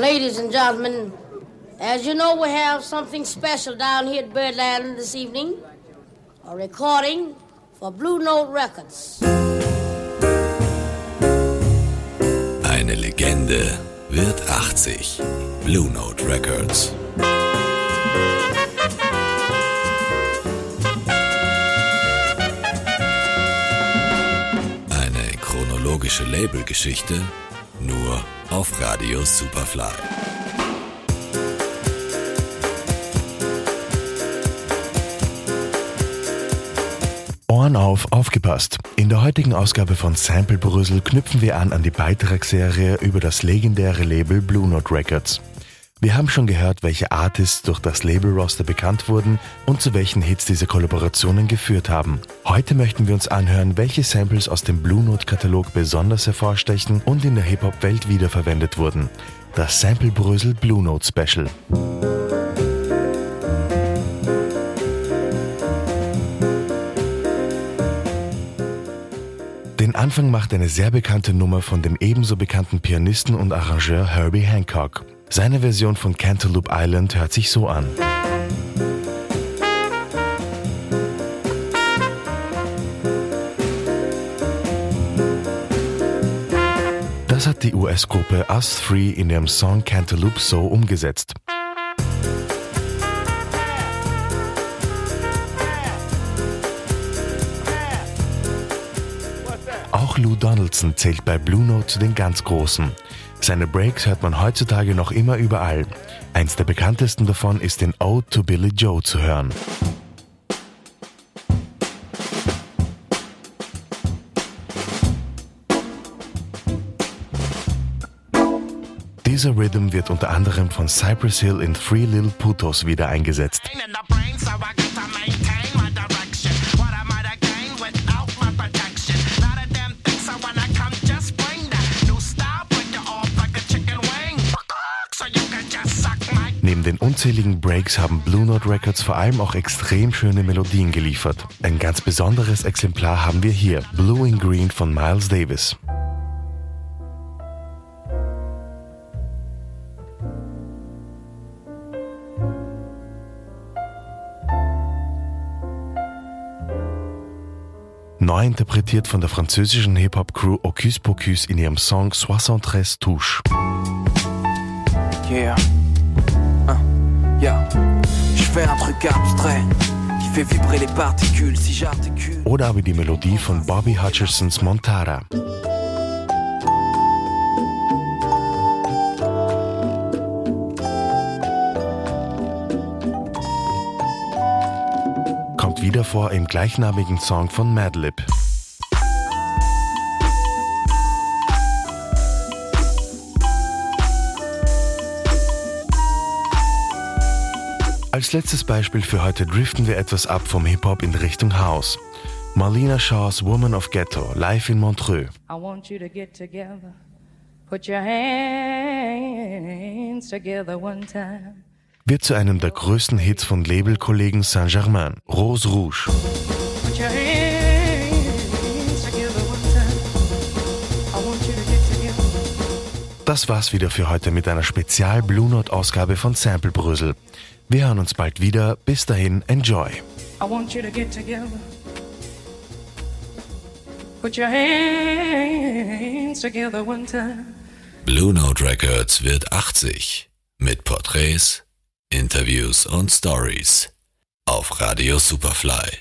Ladies and gentlemen, as you know, we have something special down here at Birdland this evening. A recording for Blue Note Records. Eine Legende wird 80. Blue Note Records. Eine chronologische Labelgeschichte nur auf Radio Superfly. Ohren auf, aufgepasst. In der heutigen Ausgabe von Sample Brüssel knüpfen wir an an die Beitragsserie über das legendäre Label Blue Note Records. Wir haben schon gehört, welche Artists durch das Label-Roster bekannt wurden und zu welchen Hits diese Kollaborationen geführt haben. Heute möchten wir uns anhören, welche Samples aus dem Blue Note-Katalog besonders hervorstechen und in der Hip-Hop-Welt wiederverwendet wurden. Das Sample Brösel Blue Note Special. Den Anfang macht eine sehr bekannte Nummer von dem ebenso bekannten Pianisten und Arrangeur Herbie Hancock. Seine Version von Cantaloupe Island hört sich so an. Das hat die US-Gruppe Us Three in ihrem Song Cantaloupe so umgesetzt. Auch Lou Donaldson zählt bei Blue Note zu den ganz Großen. Seine Breaks hört man heutzutage noch immer überall. Eins der bekanntesten davon ist in Ode to Billy Joe zu hören. Dieser Rhythm wird unter anderem von Cypress Hill in Three Little Putos wieder eingesetzt. Unzähligen Breaks haben Blue Note Records vor allem auch extrem schöne Melodien geliefert. Ein ganz besonderes Exemplar haben wir hier, Blue in Green von Miles Davis. Neu interpretiert von der französischen Hip-Hop-Crew Ocus Pocus in ihrem Song 73 Touches. Yeah. Oder aber die Melodie von Bobby Hutchersons Montara. Kommt wieder vor im gleichnamigen Song von Madlib. Als letztes Beispiel für heute driften wir etwas ab vom Hip-Hop in Richtung House. Marlena Shaws Woman of Ghetto, live in Montreux. I want you to get together. Put your hands together one time. Wird zu einem der größten Hits von Labelkollegen Saint-Germain, Rose Rouge. Put your hands together one time. I want you to get together. Das war's wieder für heute mit einer Spezial Blue Note Ausgabe von Sample Brüssel. Wir hören uns bald wieder. Bis dahin, enjoy. I want you to get together. Put your hands together one time. Blue Note Records wird 80 mit Porträts, Interviews und Stories auf Radio Superfly.